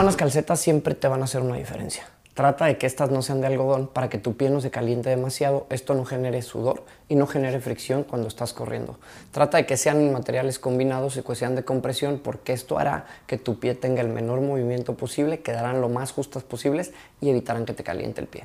buenas calcetas siempre te van a hacer una diferencia. Trata de que estas no sean de algodón para que tu pie no se caliente demasiado, esto no genere sudor y no genere fricción cuando estás corriendo. Trata de que sean materiales combinados y que sean de compresión porque esto hará que tu pie tenga el menor movimiento posible, quedarán lo más justas posibles y evitarán que te caliente el pie.